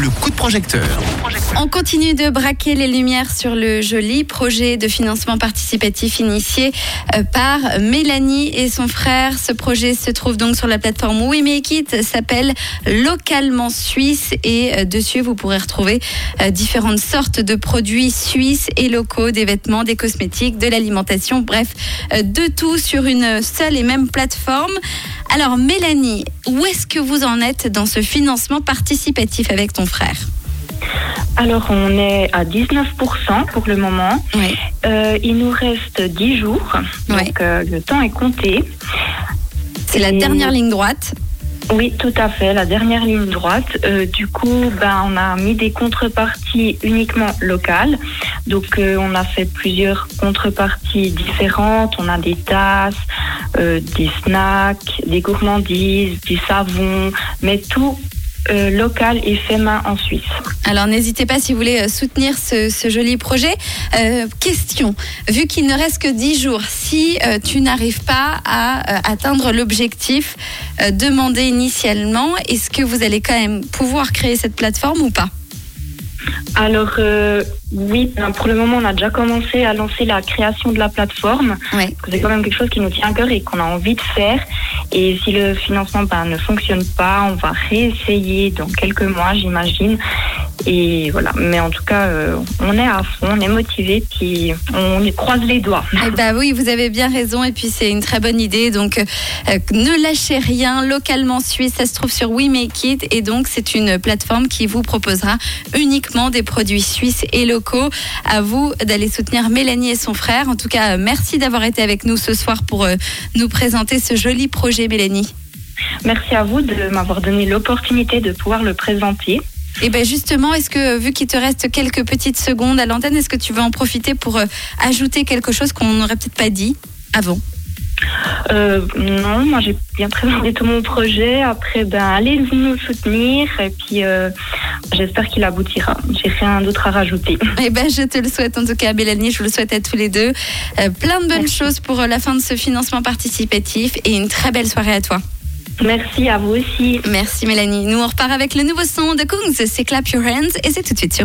le coup de projecteur. On continue de braquer les lumières sur le joli projet de financement participatif initié euh, par Mélanie et son frère. Ce projet se trouve donc sur la plateforme We Make It, s'appelle Localement Suisse et euh, dessus vous pourrez retrouver euh, différentes sortes de produits suisses et locaux, des vêtements, des cosmétiques, de l'alimentation, bref, de tout sur une seule et même plateforme. Alors Mélanie, où est-ce que vous en êtes dans ce financement participatif avec ton frère? Alors, on est à 19% pour le moment. Oui. Euh, il nous reste 10 jours, donc euh, le temps est compté. C'est la dernière ligne droite? Oui, tout à fait, la dernière ligne droite. Euh, du coup, ben, on a mis des contreparties uniquement locales. Donc, euh, on a fait plusieurs contreparties différentes. On a des tasses, euh, des snacks, des gourmandises, du savon, mais tout euh, local et fait main en Suisse. Alors n'hésitez pas si vous voulez euh, soutenir ce, joli projet. Question, vu qu'il ne reste que 10 jours, si tu n'arrives pas à atteindre l'objectif demandé initialement, est-ce que vous allez quand même pouvoir créer cette plateforme ou pas? Alors, euh, oui, ben, pour le moment, on a déjà commencé à lancer la création de la plateforme. C'est quand même quelque chose qui nous tient à cœur et qu'on a envie de faire. Et si le financement ben, ne fonctionne pas, on va réessayer dans quelques mois, j'imagine. Et voilà. Mais en tout cas, euh, on est à fond, on est motivé, puis on y croise les doigts. Eh ben oui, vous avez bien raison et puis c'est une très bonne idée. Donc euh, euh, ne lâchez rien, localement suisse, ça se trouve sur We Make It et donc c'est une plateforme qui vous proposera uniquement des produits suisses et locaux. À vous d'aller soutenir Mélanie et son frère. En tout cas, euh, merci d'avoir été avec nous ce soir pour euh, nous présenter ce joli projet, Mélanie. Merci à vous de m'avoir donné l'opportunité de pouvoir le présenter. Et ben justement, est-ce que vu qu'il te reste quelques petites secondes à l'antenne, est-ce que tu veux en profiter pour euh, ajouter quelque chose qu'on n'aurait peut-être pas dit avant? Euh, non, moi j'ai bien présenté tout mon projet. Après, ben allez nous soutenir et puis euh, j'espère qu'il aboutira. J'ai rien d'autre à rajouter. Eh ben, je te le souhaite en tout cas, Mélanie. Je vous le souhaite à tous les deux. Euh, plein de bonnes Merci. choses pour la fin de ce financement participatif et une très belle soirée à toi. Merci à vous aussi. Merci, Mélanie. Nous, on repart avec le nouveau son de Kungs. C'est Clap Your Hands et c'est tout de suite sur